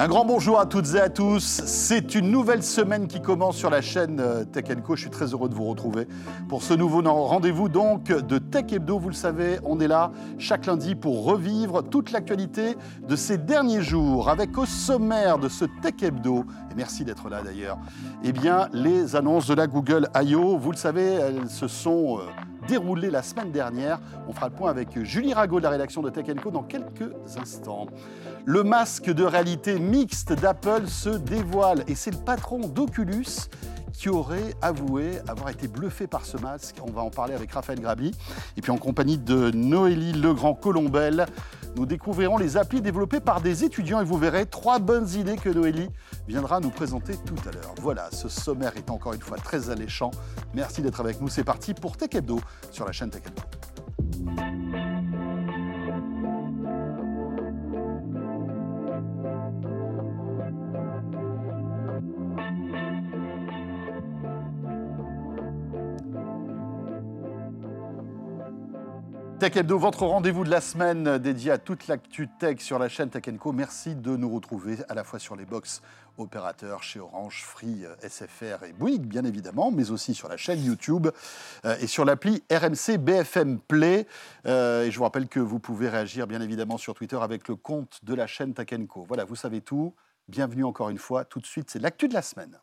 Un grand bonjour à toutes et à tous. C'est une nouvelle semaine qui commence sur la chaîne euh, Tech Co. Je suis très heureux de vous retrouver pour ce nouveau rendez-vous donc de Tech Hebdo. Vous le savez, on est là chaque lundi pour revivre toute l'actualité de ces derniers jours avec au sommaire de ce Tech Hebdo, et merci d'être là d'ailleurs, eh bien les annonces de la Google I.O. Vous le savez, elles se sont déroulées la semaine dernière. On fera le point avec Julie Rago de la rédaction de Tech Co dans quelques instants. Le masque de réalité mixte d'Apple se dévoile et c'est le patron d'Oculus qui aurait avoué avoir été bluffé par ce masque. On va en parler avec Raphaël Grabli. Et puis en compagnie de Noélie Legrand-Colombel, nous découvrirons les applis développées par des étudiants et vous verrez trois bonnes idées que Noélie viendra nous présenter tout à l'heure. Voilà, ce sommaire est encore une fois très alléchant. Merci d'être avec nous. C'est parti pour Tech Hebdo sur la chaîne Tech Hebdo. Tech Hebdo, votre rendez-vous de la semaine dédié à toute l'actu tech sur la chaîne Tech Co. Merci de nous retrouver à la fois sur les box opérateurs chez Orange, Free, SFR et Bouygues, bien évidemment, mais aussi sur la chaîne YouTube euh, et sur l'appli RMC BFM Play. Euh, et je vous rappelle que vous pouvez réagir, bien évidemment, sur Twitter avec le compte de la chaîne Tech Co. Voilà, vous savez tout. Bienvenue encore une fois. Tout de suite, c'est l'actu de la semaine.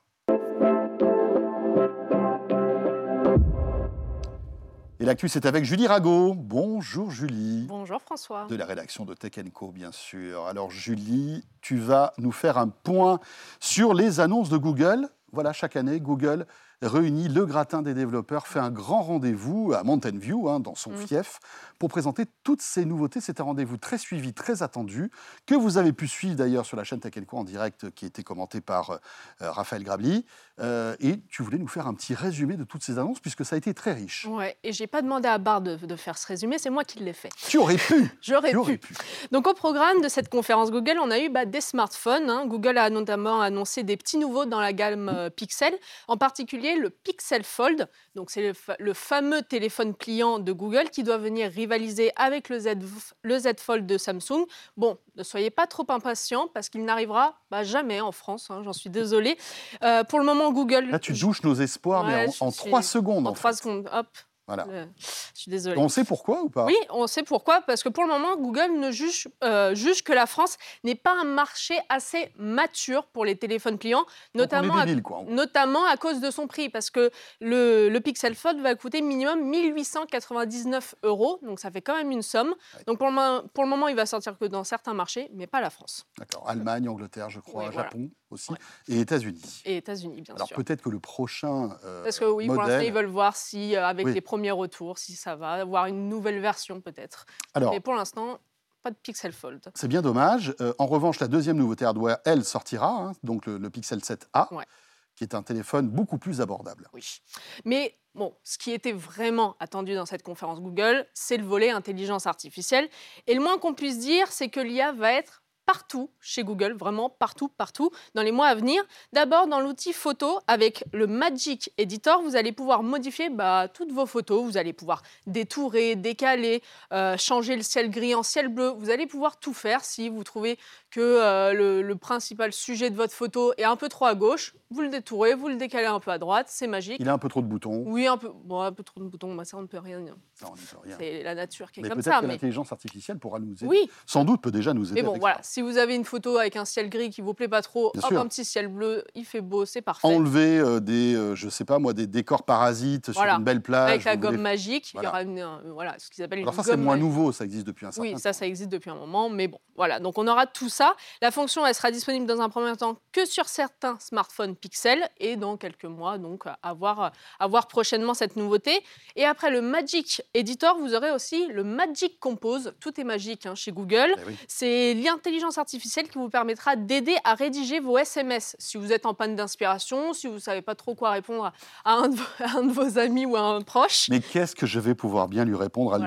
Et l'actu, c'est avec Julie Rago. Bonjour Julie. Bonjour François. De la rédaction de Tech Co, bien sûr. Alors Julie, tu vas nous faire un point sur les annonces de Google. Voilà, chaque année, Google réunit le gratin des développeurs, fait un grand rendez-vous à Mountain View, hein, dans son mm. fief, pour présenter toutes ces nouveautés. C'est un rendez-vous très suivi, très attendu, que vous avez pu suivre d'ailleurs sur la chaîne Tech en direct, qui était commenté par euh, Raphaël Grabli. Euh, et tu voulais nous faire un petit résumé de toutes ces annonces, puisque ça a été très riche. Ouais, et j'ai pas demandé à Bard de, faire ce résumé, c'est moi qui l'ai fait. Tu aurais pu J'aurais pu. pu. Donc au programme de cette conférence Google, on a eu bah, des smartphones. Hein. Google a notamment annoncé des petits nouveaux dans la gamme euh, Pixel, en particulier le Pixel Fold. Donc c'est le, fameux téléphone pliant de Google qui doit venir rivaliser avec le Z, le Z Fold de Samsung. Bon, ne soyez pas trop impatients parce qu'il n'arrivera bah, jamais en France, hein, j'en suis désolée. Euh, pour le moment, Google... Là, tu douches nos espoirs, mais en, trois secondes. En, trois secondes, hop. Voilà. je suis désolée. On sait pourquoi ou pas? Oui, on sait pourquoi, parce que pour le moment, Google ne juge, euh, juge que la France n'est pas un marché assez mature pour les téléphones pliants, notamment, à, notamment à cause de son prix, parce que le, le, Pixel Fold va coûter minimum 1899 euros, donc ça fait quand même une somme. Donc pour le, pour le moment, il va sortir que dans certains marchés, mais pas la France. D'accord. Allemagne, Angleterre, je crois, Japon aussi, et États-Unis. Et États-Unis, bien sûr. Alors peut-être que le prochain. Euh, Parce que oui, pour l'instant, ils veulent voir si, euh, avec les premiers retours, si ça va, avoir une nouvelle version peut-être. Mais pour l'instant, pas de Pixel Fold. C'est bien dommage. Euh, en revanche, la deuxième nouveauté hardware, elle, sortira, hein, donc le, Pixel 7a. qui est un téléphone beaucoup plus abordable. Oui. Mais bon, ce qui était vraiment attendu dans cette conférence Google, c'est le volet intelligence artificielle. Et le moins qu'on puisse dire, c'est que l'IA va être partout chez Google, vraiment partout, partout, dans les mois à venir. D'abord, dans l'outil photo, avec le Magic Editor, vous allez pouvoir modifier bah, toutes vos photos. Vous allez pouvoir détourer, décaler, euh, changer le ciel gris en ciel bleu. Vous allez pouvoir tout faire si vous trouvez que euh, le, principal sujet de votre photo est un peu trop à gauche. Vous le détourez, vous le décalez un peu à droite, c'est magique. Il a un peu trop de boutons. Oui, un peu, bon, un peu trop de boutons, bah, ça on ne peut rien dire. C'est la nature qui est comme ça. mais l'intelligence artificielle pourra nous aider. Oui. Sans doute peut déjà nous aider. Mais bon, voilà, si vous avez une photo avec un ciel gris qui vous plaît pas trop, hop, un petit ciel bleu, il fait beau, c'est parfait. Enlever euh, des, euh, je sais pas moi, des décors parasites sur une belle plage. Avec la gomme magique, il y aura une, euh, voilà, ce qu'ils appellent Alors ça c'est moins nouveau, ça existe depuis un certain temps. Oui, ça, ça existe depuis un moment, mais bon, voilà. Donc on aura tout ça. La fonction, elle sera disponible dans un premier temps que sur certains smartphones Pixel et dans quelques mois, donc à voir, à voir prochainement cette nouveauté. Et après le Magic Editor, vous aurez aussi le Magic Compose. Tout est magique hein, chez Google. Eh C'est l'intelligence artificielle qui vous permettra d'aider à rédiger vos SMS. Si vous êtes en panne d'inspiration, si vous ne savez pas trop quoi répondre à un, de vos, amis ou à un proche. Mais qu'est-ce que je vais pouvoir bien lui répondre à lui?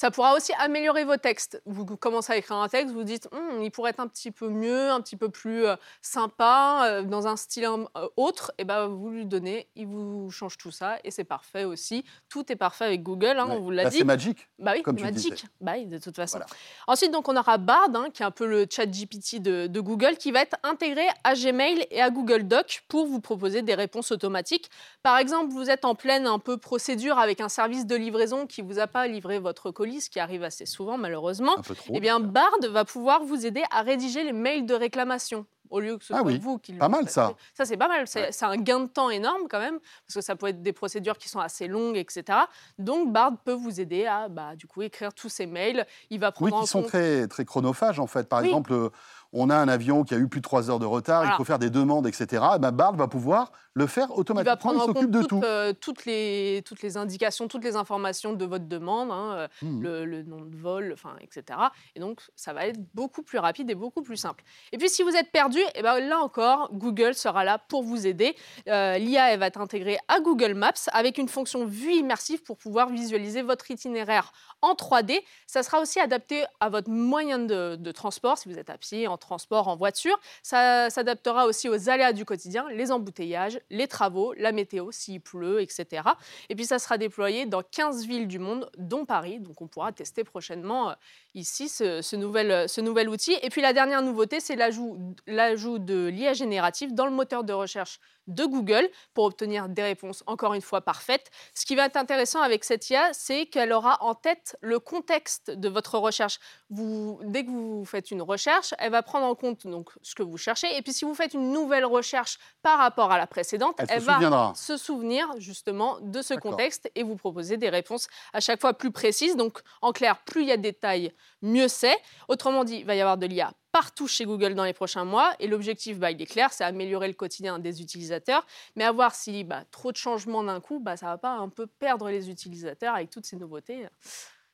Ça pourra aussi améliorer vos textes. Vous commencez à écrire un texte, vous dites Hum, il pourrait être un petit peu mieux, un petit peu plus euh, sympa, euh, dans un style euh, autre. Et ben vous lui donnez, il vous change tout ça et c'est parfait aussi. Tout est parfait avec Google, hein, Ouais. on vous l'a Là, dit. c'est magique. Bah oui, Comme disais. Bah oui, de toute façon. Voilà. Ensuite, donc, on aura Bard, hein, qui est un peu le chat GPT de, de Google, qui va être intégré à Gmail et à Google Doc pour vous proposer des réponses automatiques. Par exemple, vous êtes en pleine un peu procédure avec un service de livraison qui vous a pas livré votre colis, ce qui arrive assez souvent malheureusement. Trop. Eh bien, Bard va pouvoir vous aider à rédiger les mails de réclamation au lieu que ce Ah soit oui, vous qui le pas mal, ça. Ça, c'est pas mal. C'est Ouais. un gain de temps énorme quand même, parce que ça peut être des procédures qui sont assez longues, etc. Donc, Bard peut vous aider à, bah, du coup, écrire tous ces mails. Il va Oui, prendre en qui sont compte... très, très chronophages en fait. Par Oui. exemple, on a un avion qui a eu plus de 3 heures de retard, il faut faire des demandes, etc. Et ben Bard va pouvoir le faire Il automatiquement, va prendre en compte de toutes, tout. euh, toutes, les, toutes les indications, toutes les informations de votre demande, hein, euh, Mhm. le, le nom de vol, enfin, etc. Et donc, ça va être beaucoup plus rapide et beaucoup plus simple. Et puis, si vous êtes perdu, et ben, là encore, Google sera là pour vous aider. Euh, L'IA va être intégrée à Google Maps avec une fonction vue immersive pour pouvoir visualiser votre itinéraire en 3D. Ça sera aussi adapté à votre moyen de, de transport, si vous êtes à pied, en transport, en voiture. Ça s'adaptera aussi aux aléas du quotidien, les embouteillages, les travaux, la météo, s'il pleut, etc. Et puis ça sera déployé dans 15 villes du monde, dont Paris. Donc on pourra tester prochainement euh, ici ce, ce nouvel, euh, ce nouvel outil. Et puis la dernière nouveauté, c'est l'ajout l'ajout de l'IA générative dans le moteur de recherche de Google pour obtenir des réponses encore une fois parfaites. Ce qui va être intéressant avec cette IA, c'est qu'elle aura en tête le contexte de votre recherche. Vous, dès que vous faites une recherche, elle va prendre en compte donc ce que vous cherchez. Et puis si vous faites une nouvelle recherche par rapport à la précédente, Elle elle se va souviendra. se souvenir justement de ce D'accord. contexte et vous proposer des réponses à chaque fois plus précises. Donc en clair, plus il y a de détails, mieux c'est. Autrement dit, il va y avoir de l'IA partout chez Google dans les prochains mois. Et l'objectif, bah, il est clair, c'est améliorer le quotidien des utilisateurs. Mais à voir si bah, trop de changements d'un coup, bah, ça va pas un peu perdre les utilisateurs avec toutes ces nouveautés.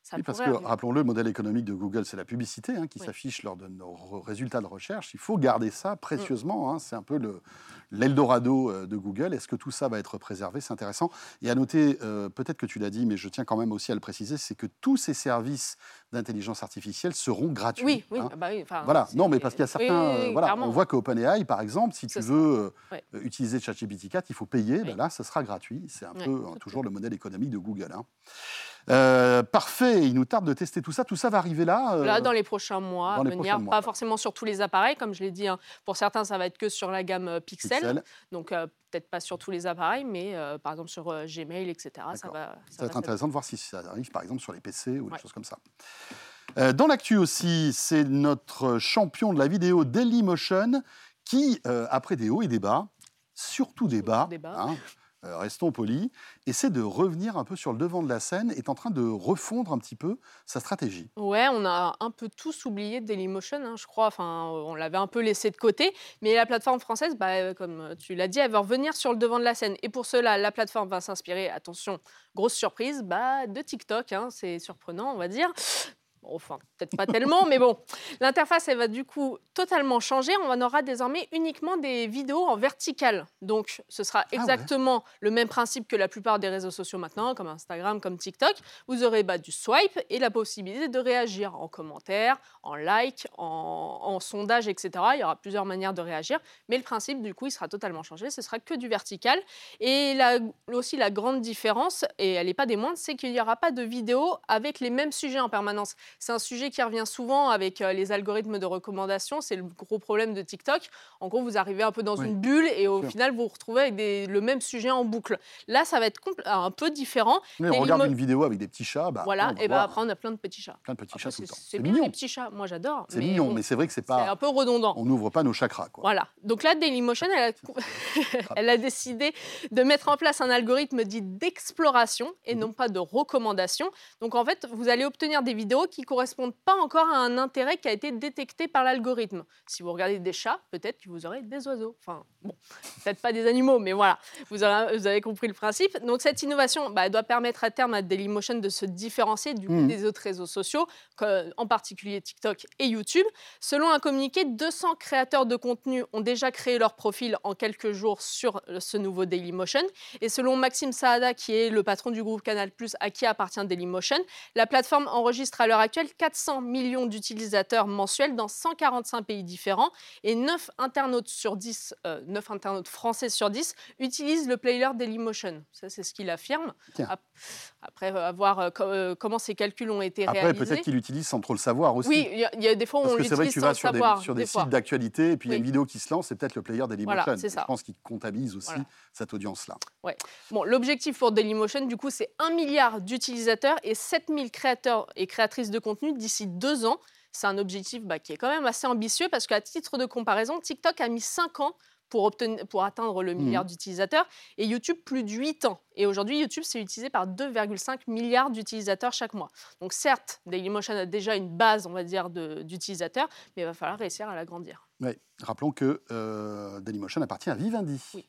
Ça Oui, parce que, rappelons-le, le modèle économique de Google, c'est la publicité hein, qui Oui. s'affiche lors de nos résultats de recherche. Il faut garder Mm. ça précieusement. hein. C'est un peu le- l'Eldorado euh, de Google. Est-ce que tout ça va être préservé? C'est intéressant. Et à noter, euh, peut-être que tu l'as dit, mais je tiens quand même aussi à le préciser, c'est que tous ces services d'intelligence artificielle seront gratuits. Oui, oui, hein. ah bah oui, Voilà, non, mais parce qu'il y a certains. oui, euh, voilà, clairement. on voit qu'OpenAI, par exemple, si tu veux euh, Ouais. utiliser ChatGPT 4, il faut payer. Ben là, ça sera gratuit. C'est un peu toujours le modèle économique de Google. Euh, parfait, il nous tarde de tester tout ça. Tout ça va arriver là. euh, Là, dans les prochains mois dans à les venir, prochains mois, pas forcément sur tous les appareils, comme je l'ai dit. hein. Pour certains, ça va être que sur la gamme euh, Pixel, Pixel. donc euh, peut-être pas sur tous les appareils, mais par exemple sur Gmail, etc. Ça va, Ça va être intéressant de voir si ça arrive, par exemple, sur les PC ou des choses comme ça. Dans l'actu aussi, c'est notre champion de la vidéo Dailymotion qui, après des hauts et des bas, surtout des bas, des bas. hein, restons polis, essaie de revenir un peu sur le devant de la scène, est en train de refondre un petit peu sa stratégie. Ouais, on a un peu tous oublié Dailymotion, hein, je crois. Enfin, on l'avait un peu laissé de côté. Mais la plateforme française, bah, euh, comme tu l'as dit, elle va revenir sur le devant de la scène. Et pour cela, la plateforme va s'inspirer, attention, grosse surprise, bah, de TikTok. hein, C'est surprenant, on va dire. Enfin, peut-être pas tellement, mais bon. L'interface, elle va du coup totalement changer. On en aura désormais uniquement des vidéos en verticale. Donc, ce sera Ah ouais. exactement le même principe que la plupart des réseaux sociaux maintenant, comme Instagram, comme TikTok. Vous aurez bah, du swipe et la possibilité de réagir en commentaire, en like, en, en sondage, etc. Il y aura plusieurs manières de réagir, mais le principe, du coup, il sera totalement changé. Ce sera que du vertical. Et aussi, la grande différence, et elle n'est pas des moindres, c'est qu'il n'y aura pas de vidéos avec les mêmes sujets en permanence. C'est un sujet qui revient souvent avec euh, les algorithmes de recommandation. C'est le gros problème de TikTok. En gros, vous arrivez un peu dans Oui, une bulle et au sûr. final, vous vous retrouvez avec des- le même sujet en boucle. Là, ça va être compl- un peu différent. Mais on regarde une vidéo avec des petits chats, bah, voilà, et voir après, on a plein de petits chats. plein de petits Après, chats tout c'est le temps. c'est C'est mignon, les petits chats, moi j'adore. c'est mignon, mais c'est vrai que c'est c'est pas, un peu redondant. on n'ouvre pas nos chakras. Quoi. Voilà. Donc là, Dailymotion, elle a, elle a décidé de mettre en place un algorithme dit d'exploration et Mhm. non pas de recommandation. Donc en fait, vous allez obtenir des vidéos qui qui correspondent pas encore à un intérêt qui a été détecté par l'algorithme. Si vous regardez des chats, peut-être que vous aurez des oiseaux. Enfin, bon, peut-être pas des animaux, mais voilà, vous, avez compris le principe. Donc cette innovation, bah, elle doit permettre à terme à Dailymotion de se différencier du mmh. des autres réseaux sociaux, en particulier TikTok et YouTube. Selon un communiqué, 200 créateurs de contenu ont déjà créé leur profil en quelques jours sur ce nouveau Dailymotion. Et selon Maxime Saada, qui est le patron du groupe Canal+, à qui appartient Dailymotion, la plateforme enregistre à l'heure actuelle 400 millions d'utilisateurs mensuels dans 145 pays différents et 9 internautes sur 10, 9 euh, internautes français sur 10 utilisent le player Dailymotion. Ça, c'est ce qu'il affirme. Après, euh, voir euh, comment ces calculs ont été réalisés. Après, peut-être qu'il l'utilise sans trop le savoir aussi. Oui, il y, a des fois où on l'utilise sans savoir. Sur des, sites d'actualité, et puis il y a une vidéo qui se lance, c'est peut-être le player Dailymotion. Je pense qu'il comptabilise aussi cette audience-là. Ouais. Bon, L'objectif pour Dailymotion, du coup, c'est 1 milliard d'utilisateurs et 7000 créateurs et créatrices de contenu d'ici deux ans. C'est un objectif bah, qui est quand même assez ambitieux parce qu'à titre de comparaison, TikTok a mis 5 ans pour, obtenir, pour atteindre le milliard mmh. d'utilisateurs et YouTube plus de 8 ans. Et aujourd'hui, YouTube, c'est utilisé par 2,5 milliards d'utilisateurs chaque mois. Donc certes, Dailymotion a déjà une base, on va dire, d'utilisateurs, mais il va falloir réussir à l'agrandir. Oui. Rappelons que euh, Dailymotion appartient à Vivendi. Oui.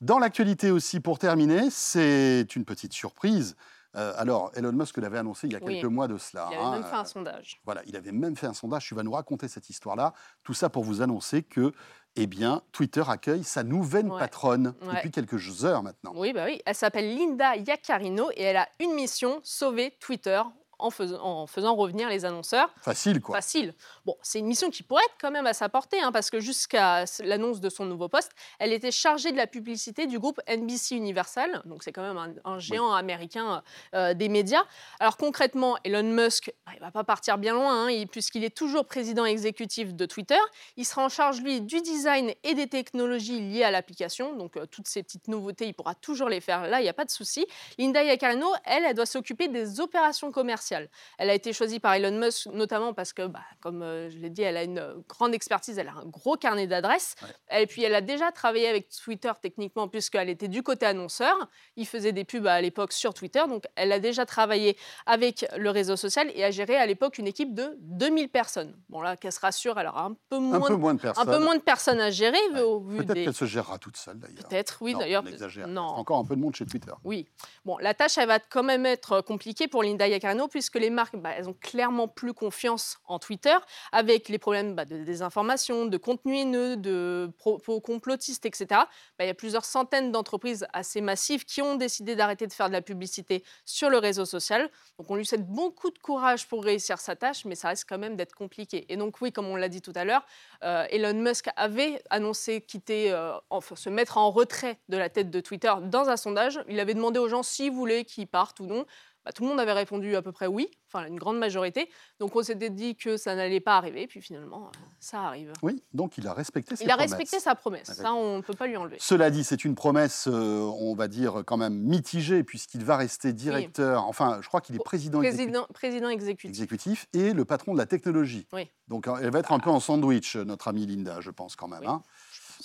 Dans l'actualité aussi, pour terminer, c'est une petite surprise. Euh, alors, Elon Musk l'avait annoncé il y a quelques mois de cela. Il avait même fait un sondage. Voilà, il avait même fait un sondage. Tu vas nous raconter cette histoire-là. Tout ça pour vous annoncer que eh bien, Twitter accueille sa nouvelle patronne depuis quelques heures maintenant. Oui, bah oui. Elle s'appelle Linda Yaccarino et elle a une mission sauver Twitter en faisant, en faisant revenir les annonceurs. Facile, quoi. Facile. Bon, c'est une mission qui pourrait être quand même à sa portée, hein, parce que jusqu'à l'annonce de son nouveau poste, elle était chargée de la publicité du groupe NBC Universal, donc c'est quand même un, géant américain euh, des médias. Alors concrètement, Elon Musk, bah, il va pas partir bien loin, hein, puisqu'il est toujours président exécutif de Twitter. Il sera en charge, lui, du design et des technologies liées à l'application, donc euh, toutes ces petites nouveautés, il pourra toujours les faire là, il n'y a pas de souci. Linda Yaccarino, elle, elle doit s'occuper des opérations commerciales elle a été choisie par Elon Musk notamment parce que, bah, comme euh, je l'ai dit, elle a une euh, grande expertise, elle a un gros carnet d'adresses. Et puis, elle a déjà travaillé avec Twitter techniquement puisqu'elle était du côté annonceur. Il faisait des pubs à l'époque sur Twitter. Donc, elle a déjà travaillé avec le réseau social et a géré à l'époque une équipe de 2000 personnes. Bon, là, qu'elle se rassure, elle aura un peu moins, un peu moins de personnes, un peu moins de personnes à gérer. Peut-être qu'elle se gérera toute seule d'ailleurs. Peut-être, oui, d'ailleurs. Non. Encore un peu de monde chez Twitter. Oui. Bon, la tâche, elle va quand même être compliquée pour Linda Yaccarino puisque les marques, bah, elles ont clairement plus confiance en Twitter, avec les problèmes bah, de désinformation, de contenu haineux, de propos complotistes, etc. Bah, il y a plusieurs centaines d'entreprises assez massives qui ont décidé d'arrêter de faire de la publicité sur le réseau social. Donc on lui souhaite beaucoup de courage pour réussir sa tâche, mais ça reste quand même d'être compliqué. Et donc oui, comme on l'a dit tout à l'heure, euh, Elon Musk avait annoncé quitter, euh, enfin, se mettre en retrait de la tête de Twitter dans un sondage. Il avait demandé aux gens s'ils voulaient qu'ils partent ou non. Bah, tout le monde avait répondu à peu près oui, enfin une grande majorité. Donc on s'était dit que ça n'allait pas arriver, puis finalement, euh, ça arrive. Oui, donc il a respecté ses il promesses. Il a respecté sa promesse, ça on ne peut pas lui enlever. Cela dit, c'est une promesse, euh, on va dire, quand même mitigée, puisqu'il va rester directeur, enfin je crois qu'il est président, président, président exécutif. exécutif. et le patron de la technologie. Oui. Donc elle va être un peu en sandwich, notre amie Linda, je pense quand même. Hein.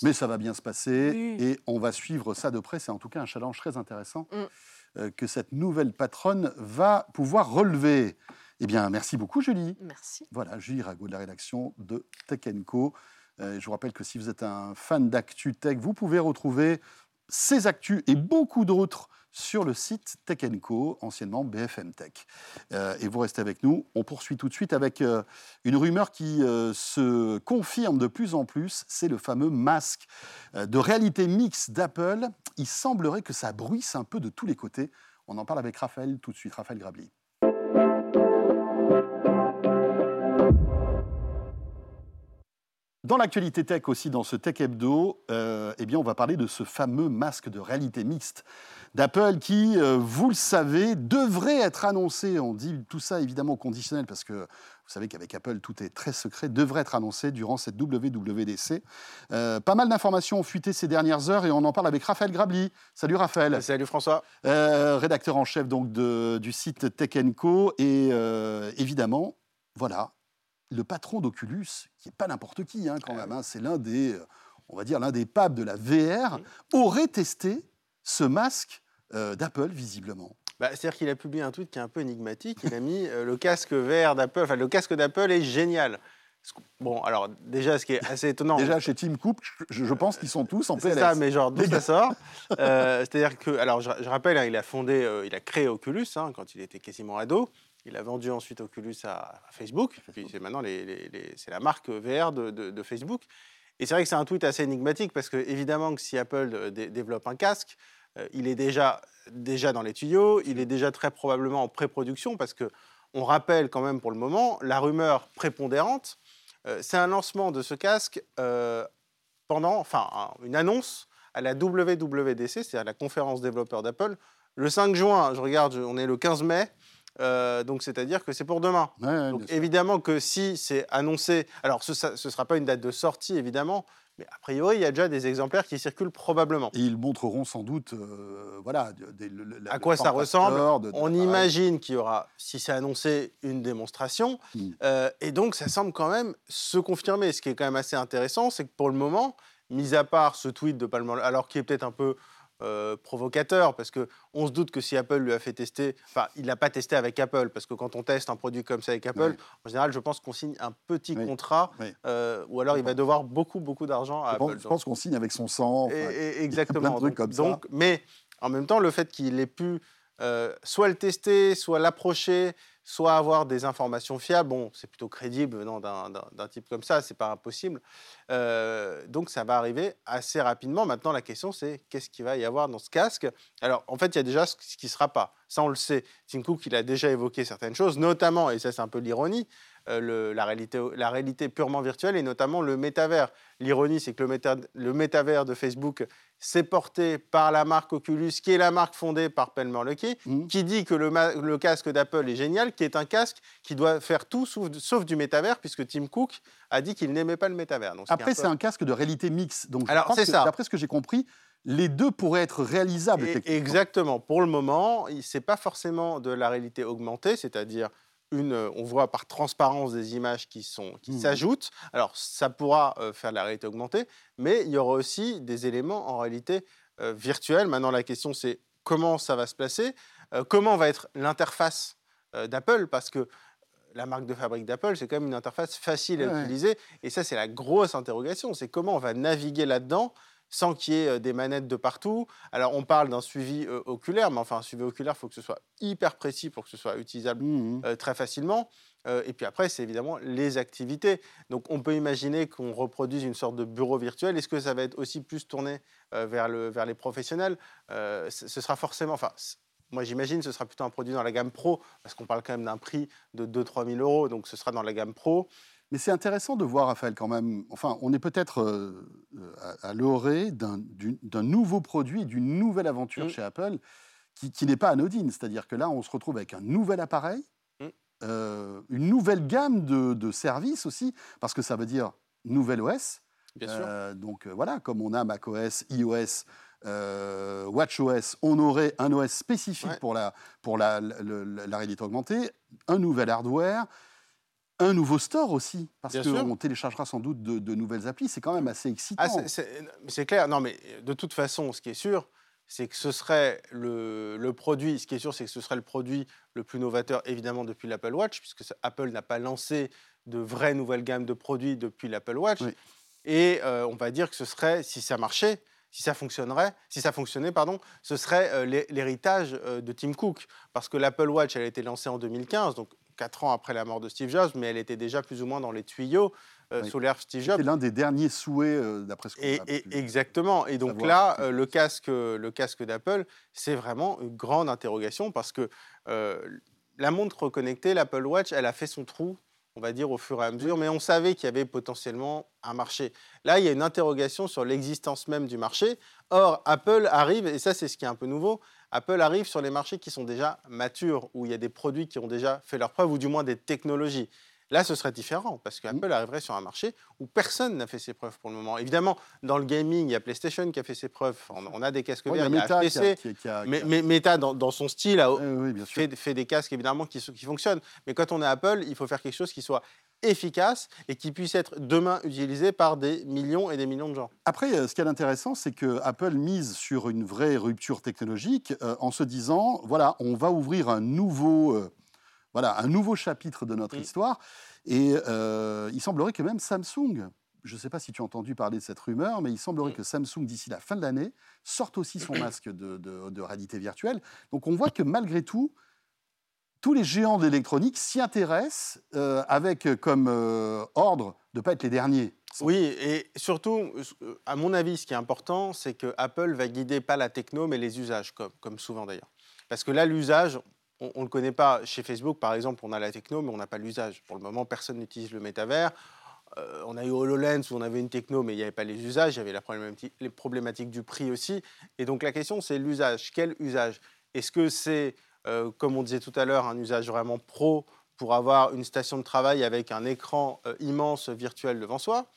Mais ça va bien se passer et on va suivre ça de près. C'est en tout cas un challenge très intéressant. Mm. Euh, que cette nouvelle patronne va pouvoir relever. Eh bien, merci beaucoup, Julie. Merci. Voilà, Julie Rago de la rédaction de Tech Co. Euh, je vous rappelle que si vous êtes un fan d'actu tech, vous pouvez retrouver ces actus et beaucoup d'autres sur le site Tech Co, anciennement BFM Tech. Euh, et vous restez avec nous. On poursuit tout de suite avec euh, une rumeur qui euh, se confirme de plus en plus. C'est le fameux masque de réalité mixte d'Apple. Il semblerait que ça bruisse un peu de tous les côtés. On en parle avec Raphaël tout de suite. Raphaël Grabli. Dans l'actualité tech aussi, dans ce Tech Hebdo, eh bien, on va parler de ce fameux masque de réalité mixte d'Apple qui, euh, vous le savez, devrait être annoncé. On dit tout ça évidemment conditionnel parce que vous savez qu'avec Apple, tout est très secret, devrait être annoncé durant cette WWDC. Euh, pas mal d'informations ont fuité ces dernières heures et on en parle avec Raphaël Grabli. Salut Raphaël. Salut François. Euh, rédacteur en chef donc du site Tech Co. Et évidemment, voilà, le patron d'Oculus, qui n'est pas n'importe qui hein, quand même, hein, c'est l'un des, on va dire, l'un des papes de la VR, aurait testé ce masque euh, d'Apple, visiblement. bah, C'est-à-dire qu'il a publié un tweet qui est un peu énigmatique. Il a mis euh, le casque vert d'Apple, enfin le casque d'Apple est génial. Bon, alors déjà, ce qui est assez étonnant. déjà chez Tim Cook, je, pense qu'ils sont tous en PLS. C'est ça, mais genre d'où ça sort? Euh, C'est-à-dire que, alors je, rappelle, hein, il a fondé, euh, il a créé Oculus hein, quand il était quasiment ado. Il a vendu ensuite Oculus à, Facebook. Puis c'est maintenant les, c'est la marque VR de, Facebook. Et c'est vrai que c'est un tweet assez énigmatique parce que évidemment que si Apple développe un casque, il est déjà déjà dans les tuyaux, il est déjà très probablement en pré-production parce que on rappelle quand même pour le moment la rumeur prépondérante, euh, c'est un lancement de ce casque euh, pendant, enfin une annonce à la WWDC, c'est-à-dire la conférence développeur d'Apple, le 5 juin. Je regarde, on est le 15 mai. Euh, donc, c'est-à-dire que c'est pour demain. donc, évidemment que si c'est annoncé, alors ce ne sera pas une date de sortie, évidemment, mais a priori, il y a déjà des exemplaires qui circulent probablement. Et ils montreront sans doute, euh, voilà, à quoi ça ressemble. On imagine qu'il y aura, si c'est annoncé, une démonstration. Hmm. Euh, et donc, ça semble quand même se confirmer. Ce qui est quand même assez intéressant, c'est que pour le moment, mis à part ce tweet de Palmer, alors qui est peut-être un peu euh, provocateur parce que on se doute que si Apple lui a fait tester, enfin il l'a pas testé avec Apple parce que quand on teste un produit comme ça avec Apple, en général je pense qu'on signe un petit contrat euh, ou alors il va devoir beaucoup beaucoup d'argent à je Apple. Pense, je pense qu'on signe avec son sang. et, exactement. Plein de comme ça. mais en même temps le fait qu'il ait pu euh, soit le tester, soit l'approcher, soit avoir des informations fiables. Bon, c'est plutôt crédible venant d'un type comme ça, c'est pas impossible. Euh, donc ça va arriver assez rapidement. Maintenant, la question c'est qu'est-ce qu'il va y avoir dans ce casque? Alors, en fait, il y a déjà ce qui ne sera pas. Ça, on le sait. Tim il a déjà évoqué certaines choses, notamment, et ça c'est un peu l'ironie, euh, la, réalité, la réalité purement virtuelle et notamment le métavers. L'ironie, c'est que le, le métavers de Facebook s'est porté par la marque Oculus, qui est la marque fondée par Pelmer Luckey, mmh. qui dit que le, le casque d'Apple est génial, qui est un casque qui doit faire tout sauf, du métavers, puisque Tim Cook a dit qu'il n'aimait pas le métavers. Donc, Après, c'est un, casque de réalité mixte. Donc, Alors, c'est ça. D'après ce que j'ai compris, les deux pourraient être réalisables. Exactement. Pour le moment, ce n'est pas forcément de la réalité augmentée, c'est-à-dire une, euh, on voit par transparence des images qui sont qui mmh. s'ajoutent. Alors ça pourra euh, faire de la réalité augmentée, mais il y aura aussi des éléments en réalité euh, virtuelle. Maintenant la question c'est comment ça va se placer, comment va être l'interface d'Apple parce que la marque de fabrique d'Apple, c'est quand même une interface facile à utiliser. Et ça, c'est la grosse interrogation. C'est comment on va naviguer là-dedans sans qu'il y ait des manettes de partout. Alors, on parle d'un suivi oculaire, mais enfin, un suivi oculaire, il faut que ce soit hyper précis pour que ce soit utilisable mmh très facilement. et puis après, c'est évidemment les activités. Donc, on peut imaginer qu'on reproduise une sorte de bureau virtuel. Est-ce que ça va être aussi plus tourné vers, le, vers les professionnels? Ce, sera forcément... Enfin, moi, j'imagine que ce sera plutôt un produit dans la gamme pro, parce qu'on parle quand même d'un prix de 2-3 000 euros, donc ce sera dans la gamme pro. Mais c'est intéressant de voir, Raphaël, quand même. Enfin, on est peut-être euh, à, l'orée d'un nouveau produit, d'une nouvelle aventure mmh. chez Apple qui, n'est pas anodine. C'est-à-dire que là, on se retrouve avec un nouvel appareil, mmh. euh, une nouvelle gamme de, services aussi, parce que ça veut dire nouvelle OS. Bien sûr. Euh, donc voilà, comme on a macOS, iOS, WatchOS, on aurait un OS spécifique pour, la, pour la, la, réalité augmentée, un nouvel hardware, un nouveau store aussi, parce qu'on téléchargera sans doute de, nouvelles applis. C'est quand même assez excitant. Ah, c'est clair. Non, mais de toute façon, ce qui est sûr, c'est que ce serait le, produit, ce qui est sûr, c'est que ce serait le produit le plus novateur, évidemment, depuis l'Apple Watch, puisque Apple n'a pas lancé de vraies nouvelles gammes de produits depuis l'Apple Watch. Et euh, on va dire que ce serait, si ça marchait, si ça fonctionnerait, si ça fonctionnait, pardon, ce serait euh, l'héritage euh, de Tim Cook, parce que l'Apple Watch, elle a été lancée en 2015, donc quatre ans après la mort de Steve Jobs, mais elle était déjà plus ou moins dans les tuyaux euh, sous l'ère Steve Jobs. C'est l'un des derniers souhaits, euh, d'après ce qu'on a pu Exactement. Et donc là, euh, le casque, le casque d'Apple, c'est vraiment une grande interrogation parce que la montre connectée, l'Apple Watch, elle a fait son trou on va dire, au fur et à mesure, mais on savait qu'il y avait potentiellement un marché. Là, il y a une interrogation sur l'existence même du marché. Or, Apple arrive, et ça c'est ce qui est un peu nouveau, Apple arrive sur les marchés qui sont déjà matures, où il y a des produits qui ont déjà fait leur preuve, ou du moins des technologies. Là, ce serait différent, parce qu'Apple mmh. arriverait sur un marché où personne n'a fait ses preuves pour le moment. Évidemment, dans le gaming, il y a PlayStation qui a fait ses preuves, on a des casques VR, il y a, HTC, mais, Meta, dans, son style, a, fait, des casques évidemment qui, qui, fonctionnent. Mais quand on est Apple, il faut faire quelque chose qui soit efficace et qui puisse être demain utilisé par des millions et des millions de gens. Après, euh, ce qui est intéressant, c'est que Apple mise sur une vraie rupture technologique euh, en se disant, voilà, on va ouvrir un nouveau, euh, voilà, un nouveau chapitre de notre Mm. histoire. Et euh, il semblerait que même Samsung, je ne sais pas si tu as entendu parler de cette rumeur, mais il semblerait Mm. que Samsung, d'ici la fin de l'année, sorte aussi son masque de, de- de réalité virtuelle. Donc on voit que malgré tout, tous les géants de l'électronique s'y intéressent euh, avec comme euh, ordre de ne pas être les derniers. Oui, et surtout, à mon avis, ce qui est important, c'est que Apple va guider pas la techno, mais les usages, comme, comme souvent d'ailleurs. Parce que là, l'usage, on ne le connaît pas. Chez Facebook, par exemple, on a la techno, mais on n'a pas l'usage. Pour le moment, personne n'utilise le métavers. Euh, on a eu HoloLens où on avait une techno, mais il n'y avait pas les usages. Il y avait la problématique, les problématiques du prix aussi. Et donc la question, c'est l'usage. Quel usage? Est-ce que c'est, euh, comme on disait tout à l'heure, un usage vraiment pro pour avoir une station de travail avec un écran euh, immense virtuel devant soi?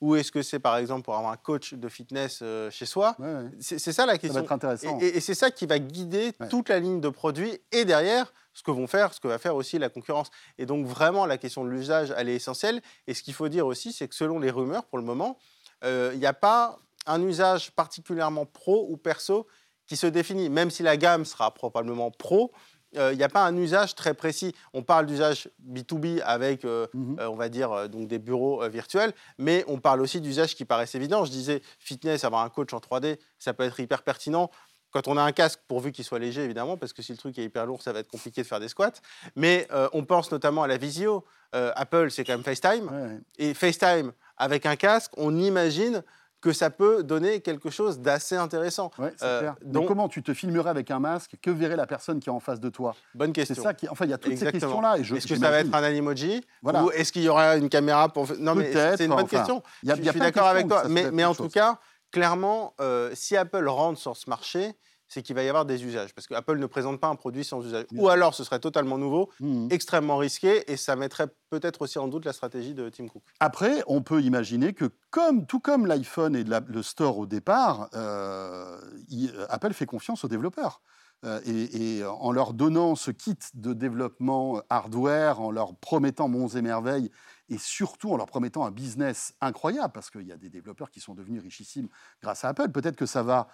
Ou est-ce que c'est par exemple pour avoir un coach de fitness euh, chez soi Ouais, ouais. C'est ça la Ça va question. être intéressant. Et, et- et c'est ça qui va guider Ouais. toute la ligne de produits et derrière ce que vont faire, ce que va faire aussi la concurrence. Et donc vraiment la question de l'usage, elle est essentielle. Et ce qu'il faut dire aussi, c'est que selon les rumeurs, pour le moment, euh, il n'y a pas un usage particulièrement pro ou perso qui se définit. Même si la gamme sera probablement pro, euh, il n'y a pas un usage très précis. On parle d'usage B2B avec, euh, Mhm. euh, on va dire, euh, donc des bureaux euh, virtuels, mais on parle aussi d'usages qui paraissent évidents. Je disais, fitness, avoir un coach en 3D, ça peut être hyper pertinent. Quand on a un casque, pourvu qu'il soit léger, évidemment, parce que si le truc est hyper lourd, ça va être compliqué de faire des squats. Mais euh, on pense notamment à la visio. Euh, Apple, c'est quand même FaceTime. Ouais, ouais. Et FaceTime, avec un casque, on imagine que ça peut donner quelque chose d'assez intéressant. Ouais, c'est Euh, clair. Mais donc- comment tu te filmerais avec un masque? Que verrait la personne qui est en face de toi? Bonne C'est question. ça qui. Enfin, il y a toutes ces questions-là. Est-ce que ça va être un Animoji? Voilà. Ou est-ce qu'il y aura une caméra pour... Non, mais c'est une bonne enfin, question. Il y a- je il y a suis d'accord avec toi. Mais, en tout chose. cas, clairement, euh, si Apple rentre sur ce marché, c'est qu'il va y avoir des usages. Parce que Apple ne présente pas un produit sans usage. Bien Ou alors, ce serait totalement nouveau, Mhm. extrêmement risqué, et ça mettrait peut-être aussi en doute la stratégie de Tim Cook. Après, on peut imaginer que, comme, tout comme l'iPhone et la- le store au départ, euh, il- Apple fait confiance aux développeurs. Euh, et, et en leur donnant ce kit de développement hardware, en leur promettant monts et merveilles, et surtout en leur promettant un business incroyable, parce qu'il y a des développeurs qui sont devenus richissimes grâce à Apple, peut-être que ça va,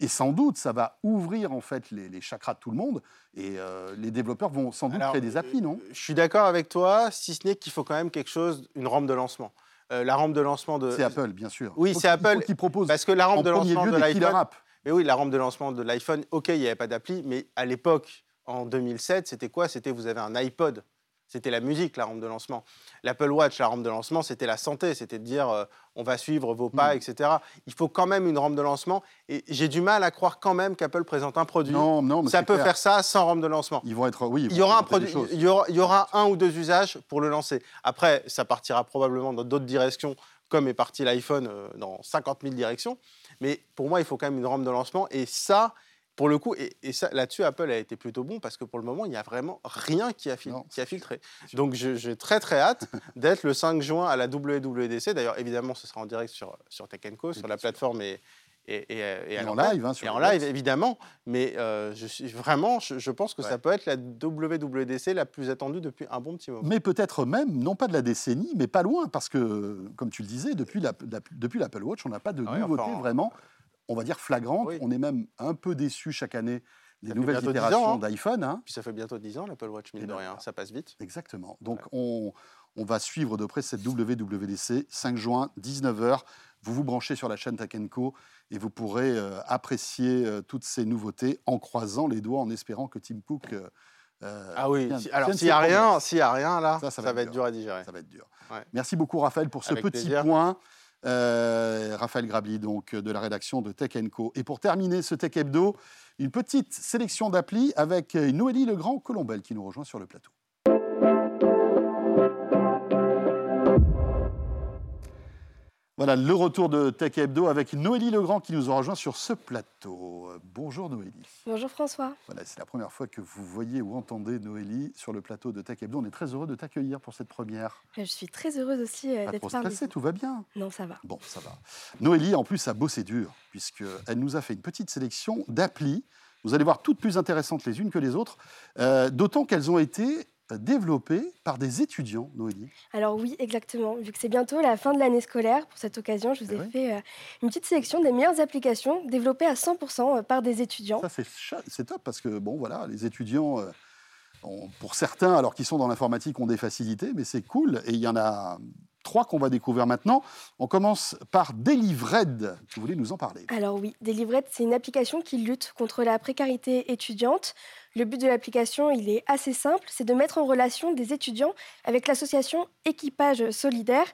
et sans doute, ça va ouvrir en fait les, les chakras de tout le monde, et euh, les développeurs vont sans doute Alors, créer des applis, non? Je suis d'accord avec toi, si ce n'est qu'il faut quand même quelque chose, une rampe de lancement. Euh, la rampe de lancement de. C'est Apple, bien sûr. Oui, c'est Apple. qui propose Parce que la en rampe de lancement lieu de l'iPhone. Mais oui, la rampe de lancement de l'iPhone, ok, il n'y avait pas d'appli, mais à l'époque, en 2007, c'était quoi? C'était vous avez un iPod. C'était la musique, la rampe de lancement. L'Apple Watch, la rampe de lancement, c'était la santé. C'était de dire euh, on va suivre vos pas, Mm. etc. Il faut quand même une rampe de lancement. Et j'ai du mal à croire quand même qu'Apple présente un produit. Non, non, mais Ça peut clair. faire ça sans rampe de lancement. Ils vont être, oui, ils Il y aura un produit, des choses. il y aura, il y aura un ou deux usages pour le lancer. Après, ça partira probablement dans d'autres directions, comme est parti l'iPhone euh, dans 50 000 directions. Mais pour moi, il faut quand même une rampe de lancement. Et ça, pour le coup, et, et ça, là-dessus, Apple a été plutôt bon parce que pour le moment, il n'y a vraiment rien qui a, fil- Non, qui a filtré. Donc, j'ai très très hâte d'être le 5 juin à la WWDC. D'ailleurs, évidemment, ce sera en direct sur, sur Tech Co, sur la plateforme et, et, et, et Et à en live, hein, sur Et en live, évidemment. Mais euh, je suis vraiment, je, je pense que Ouais. ça peut être la WWDC la plus attendue depuis un bon petit moment. Mais peut-être même, non pas de la décennie, mais pas loin, parce que, comme tu le disais, depuis la- la- depuis l'Apple Watch, on n'a pas de Ah ouais, enfin, vraiment, on va dire flagrantes. Oui. On est même un peu déçu chaque année des nouvelles bientôt 10 itérations hein. d'iPhone. hein. Puis ça fait bientôt 10 ans, l'Apple Watch, mine Et de ben rien. Ça passe vite. Exactement. Donc, Ouais. on, on va suivre de près cette WWDC, 5 juin, 19h. Vous vous branchez sur la chaîne Co et vous pourrez euh, apprécier euh, toutes ces nouveautés en croisant les doigts, en espérant que Tim Cook. euh, Ah oui, si- alors s'il n'y a rien, s'il a rien là, Ça, ça, ça va être dur à digérer. Ça va être dur. Ouais. Merci beaucoup, Raphaël, pour ce Avec petit plaisir. point. Euh, Raphaël Grabli, donc, de la rédaction de Tech Co. Et pour terminer ce Tech Hebdo, une petite sélection d'applis avec Noélie Legrand-Colombel qui nous rejoint sur le plateau. Voilà le retour de Tech Hebdo avec Noélie Legrand qui nous a rejoint sur ce plateau. Bonjour Noélie. Bonjour François. Voilà, c'est la première fois que vous voyez ou entendez Noélie sur le plateau de Tech Hebdo. On est très heureux de t'accueillir pour cette première. Je suis très heureuse aussi euh, d'être parmi vous. tout va bien. Non, ça va. Bon, ça va. Noélie, en plus, a bossé dur, puisqu'elle nous a fait une petite sélection d'applis. Vous allez voir toutes plus intéressantes les unes que les autres, euh, d'autant qu'elles ont été euh, développée par des étudiants, Noélie. Alors oui, exactement. Vu que c'est bientôt la fin de l'année scolaire, pour cette occasion, je vous Eh ai oui. fait euh, une petite sélection des meilleures applications développées à 100% par des étudiants. Ça, c'est top parce que, bon, voilà, les étudiants, euh, ont- pour certains, alors qu'ils sont dans l'informatique, ont des facilités, mais c'est cool. Et il y en a trois qu'on va découvrir maintenant. On commence par Delivred. Vous voulez nous en parler? Alors oui, Delivered, c'est une application qui lutte contre la précarité étudiante. Le but de l'application, il est assez simple, c'est de mettre en relation des étudiants avec l'association Équipage Solidaire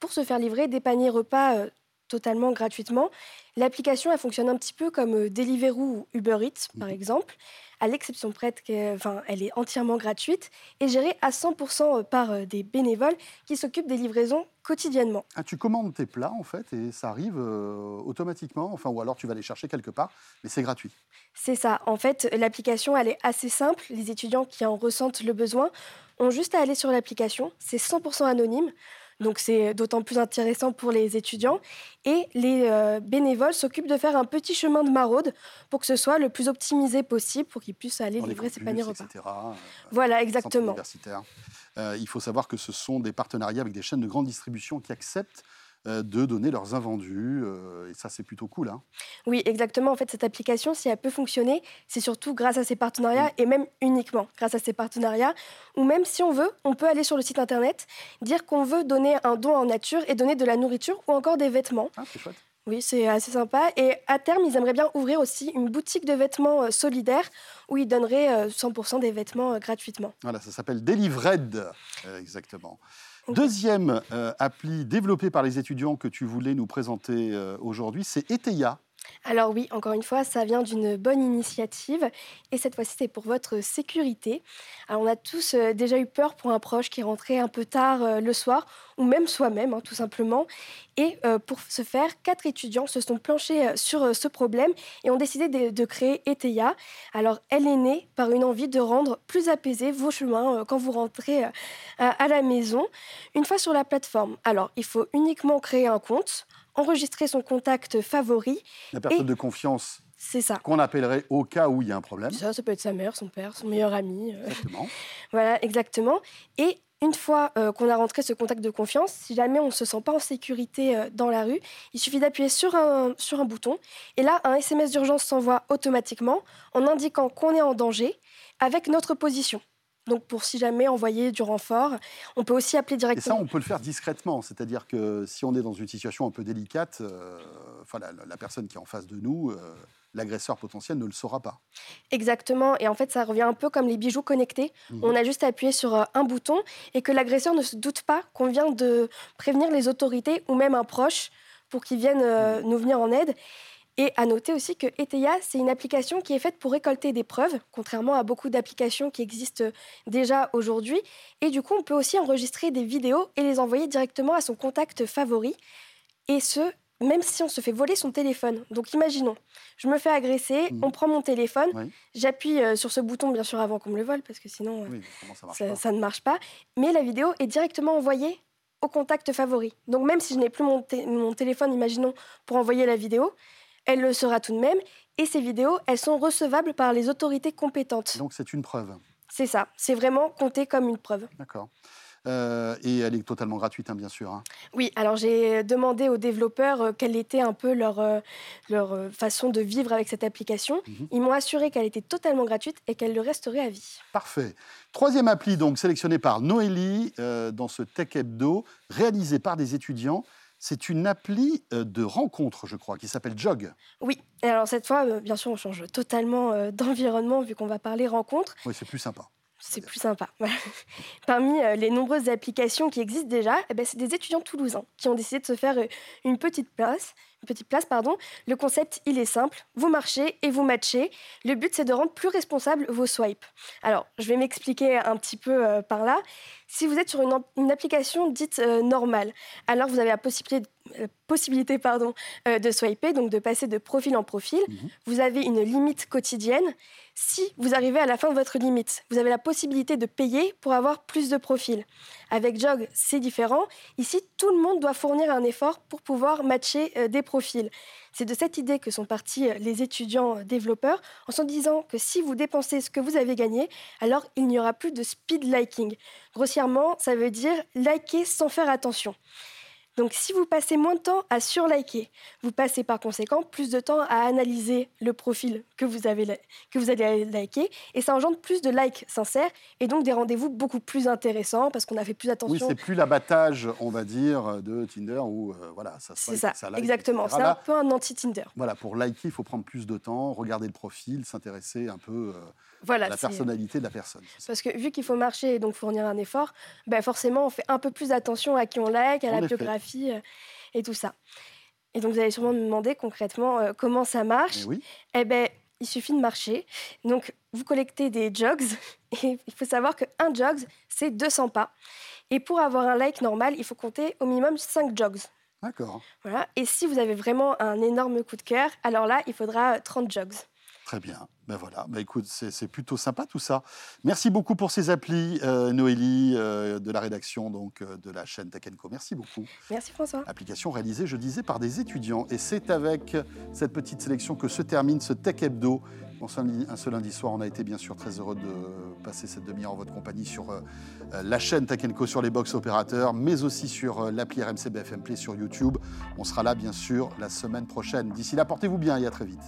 pour se faire livrer des paniers repas euh, totalement gratuitement. L'application, elle fonctionne un petit peu comme euh, Deliveroo ou Uber Eats, par Mhm. exemple, à l'exception prête qu'elle enfin, elle est entièrement gratuite et gérée à 100% par euh, des bénévoles qui s'occupent des livraisons quotidiennement. Ah, Tu commandes tes plats, en fait, et ça arrive euh, automatiquement. Enfin, ou alors tu vas les chercher quelque part, mais c'est gratuit. C'est ça. En fait, l'application, elle est assez simple. Les étudiants qui en ressentent le besoin ont juste à aller sur l'application. C'est 100% anonyme. Donc c'est d'autant plus intéressant pour les étudiants. Et les euh, bénévoles s'occupent de faire un petit chemin de maraude pour que ce soit le plus optimisé possible pour qu'ils puissent aller livrer ces paniers repas. etc. euh, Voilà, exactement. Euh, il faut savoir que ce sont des partenariats avec des chaînes de grande distribution qui acceptent de donner leurs invendus. euh, et ça, c'est plutôt cool. hein. Oui, exactement. En fait, cette application, si elle peut fonctionner, c'est surtout grâce à ces partenariats et même uniquement grâce à ces partenariats. Ou même si on veut, on peut aller sur le site internet, dire qu'on veut donner un don en nature et donner de la nourriture ou encore des vêtements. Ah, c'est chouette. Oui, c'est assez sympa. Et à terme, ils aimeraient bien ouvrir aussi une boutique de vêtements euh, solidaire où ils donneraient euh, 100% des vêtements euh, gratuitement. Voilà, ça s'appelle Delivred, euh, exactement. Deuxième euh, appli développée par les étudiants que tu voulais nous présenter euh, aujourd'hui, c'est Eteia. Alors oui, encore une fois, ça vient d'une bonne initiative et cette fois-ci, c'est pour votre sécurité. Alors on a tous euh, déjà eu peur pour un proche qui rentrait un peu tard euh, le soir ou même soi-même, hein, tout simplement. Et euh, pour ce faire, quatre étudiants se sont planchés sur ce problème et ont décidé de, créer Eteia. Alors elle est née par une envie de rendre plus apaisés vos chemins quand vous rentrez à la maison. Une fois sur la plateforme, alors il faut uniquement créer un compte, enregistrer son contact favori, La personne Et- de confiance c'est ça. qu'on appellerait au cas où il y a un problème. Ça, ça peut être sa mère, son père, son meilleur ami. euh, Exactement. voilà, exactement. Et une fois euh, qu'on a rentré ce contact de confiance, si jamais on ne se sent pas en sécurité euh, dans la rue, il suffit d'appuyer sur un, sur un bouton. Et là, un SMS d'urgence s'envoie automatiquement en indiquant qu'on est en danger avec notre position. Donc pour si jamais envoyer du renfort, on peut aussi appeler Et ça, directement. on peut le faire discrètement. C'est-à-dire que si on est dans une situation un peu délicate, euh, enfin, la, la personne qui est en face de nous, euh, l'agresseur potentiel ne le saura pas. Exactement. Et en fait, ça revient un peu comme les bijoux connectés. Mhm. On a juste à appuyer sur euh, un bouton et que l'agresseur ne se doute pas qu'on vient de prévenir les autorités ou même un proche pour qu'ils viennent euh, nous venir en aide. Et à noter aussi que Eteia, c'est une application qui est faite pour récolter des preuves, contrairement à beaucoup d'applications qui existent déjà aujourd'hui. Et du coup, on peut aussi enregistrer des vidéos et les envoyer directement à son contact favori. Et ce, même si on se fait voler son téléphone. Donc imaginons, je me fais agresser, Mhm. on prend mon téléphone, Oui. j'appuie euh, sur ce bouton bien sûr avant qu'on me le vole, parce que sinon... euh, Oui, ça ne marche pas. Mais la vidéo est directement envoyée au contact favori. Donc même si je n'ai plus mon téléphone, imaginons, pour envoyer la vidéo, elle le sera tout de même. Et ces vidéos, elles sont recevables par les autorités compétentes. Donc c'est une preuve. C'est ça. C'est vraiment compté comme une preuve. D'accord. Euh, et elle est totalement gratuite, hein, bien sûr. hein. Oui, alors j'ai demandé aux développeurs euh, quelle était un peu leur, euh, leur façon de vivre avec cette application. Mhm. Ils m'ont assuré qu'elle était totalement gratuite et qu'elle le resterait à vie. Parfait. Troisième appli, donc sélectionnée par Noélie dans ce Tech Hebdo, réalisée par des étudiants. C'est une appli euh, de rencontre, je crois, qui s'appelle Jog. Oui, et alors cette fois, euh, bien sûr, on change totalement euh, d'environnement vu qu'on va parler rencontre. Oui, c'est plus sympa. C'est plus sympa. Parmi les nombreuses applications qui existent déjà, eh ben, c'est des étudiants toulousains qui ont décidé de se faire une petite place. Petite place, pardon. Le concept, il est simple. Vous marchez et vous matchez. Le but, c'est de rendre plus responsables vos swipes. Alors, je vais m'expliquer un petit peu euh, par là. Si vous êtes sur une application dite euh, normale, alors vous avez la possibilité, possibilité pardon, euh, de swiper, donc de passer de profil en profil. Mhm. Vous avez une limite quotidienne. Si vous arrivez à la fin de votre limite, vous avez la possibilité de payer pour avoir plus de profils. Avec Jog, c'est différent. Ici, tout le monde doit fournir un effort pour pouvoir matcher euh, des profils. C'est de cette idée que sont partis euh, les étudiants euh, développeurs en se disant que si vous dépensez ce que vous avez gagné, alors il n'y aura plus de speed liking. Grossièrement, ça veut dire liker sans faire attention. Donc si vous passez moins de temps à surliker, vous passez par conséquent plus de temps à analyser le profil que vous, avez, que vous allez liker et ça engendre plus de likes sincères et donc des rendez-vous beaucoup plus intéressants parce qu'on a fait plus Oui, attention. c'est plus l'abattage, on va dire, de Tinder où euh, voilà, ça c'est swipe, ça, like, exactement. C'est un peu un anti-Tinder. Voilà, pour liker, il faut prendre plus de temps, regarder le profil, s'intéresser un peu euh, Voilà, la personnalité de la personne. Parce que vu qu'il faut marcher et donc fournir un effort, ben forcément, on fait un peu plus attention à qui on like, à En la effet. biographie euh, et tout ça. Et donc, vous allez sûrement me demander concrètement euh, comment ça marche. Oui, Eh ben, il suffit de marcher. Donc, vous collectez des jogs. Et il faut savoir qu'un jogs, c'est 200 pas. Et pour avoir un like normal, il faut compter au minimum 5 jogs. d'accord. Voilà. Et si vous avez vraiment un énorme coup de cœur, alors là, il faudra euh, 30 jogs. Très bien. Ben voilà. Ben écoute, c'est plutôt sympa tout ça. Merci beaucoup pour ces applis, euh, Noélie, euh, de la rédaction donc euh, de la chaîne Tech Co. Merci beaucoup. Merci François. Application réalisée, je disais, par des étudiants. Et c'est avec cette petite sélection que se termine ce Tech Hebdo. Bon, ce un seul lundi soir, on a été bien sûr très heureux de passer cette demi-heure en votre compagnie sur la chaîne Tech Co sur les box opérateurs, mais aussi sur l'appli RMC BFM Play sur YouTube. On sera là bien sûr la semaine prochaine. D'ici là, portez-vous bien et à très vite.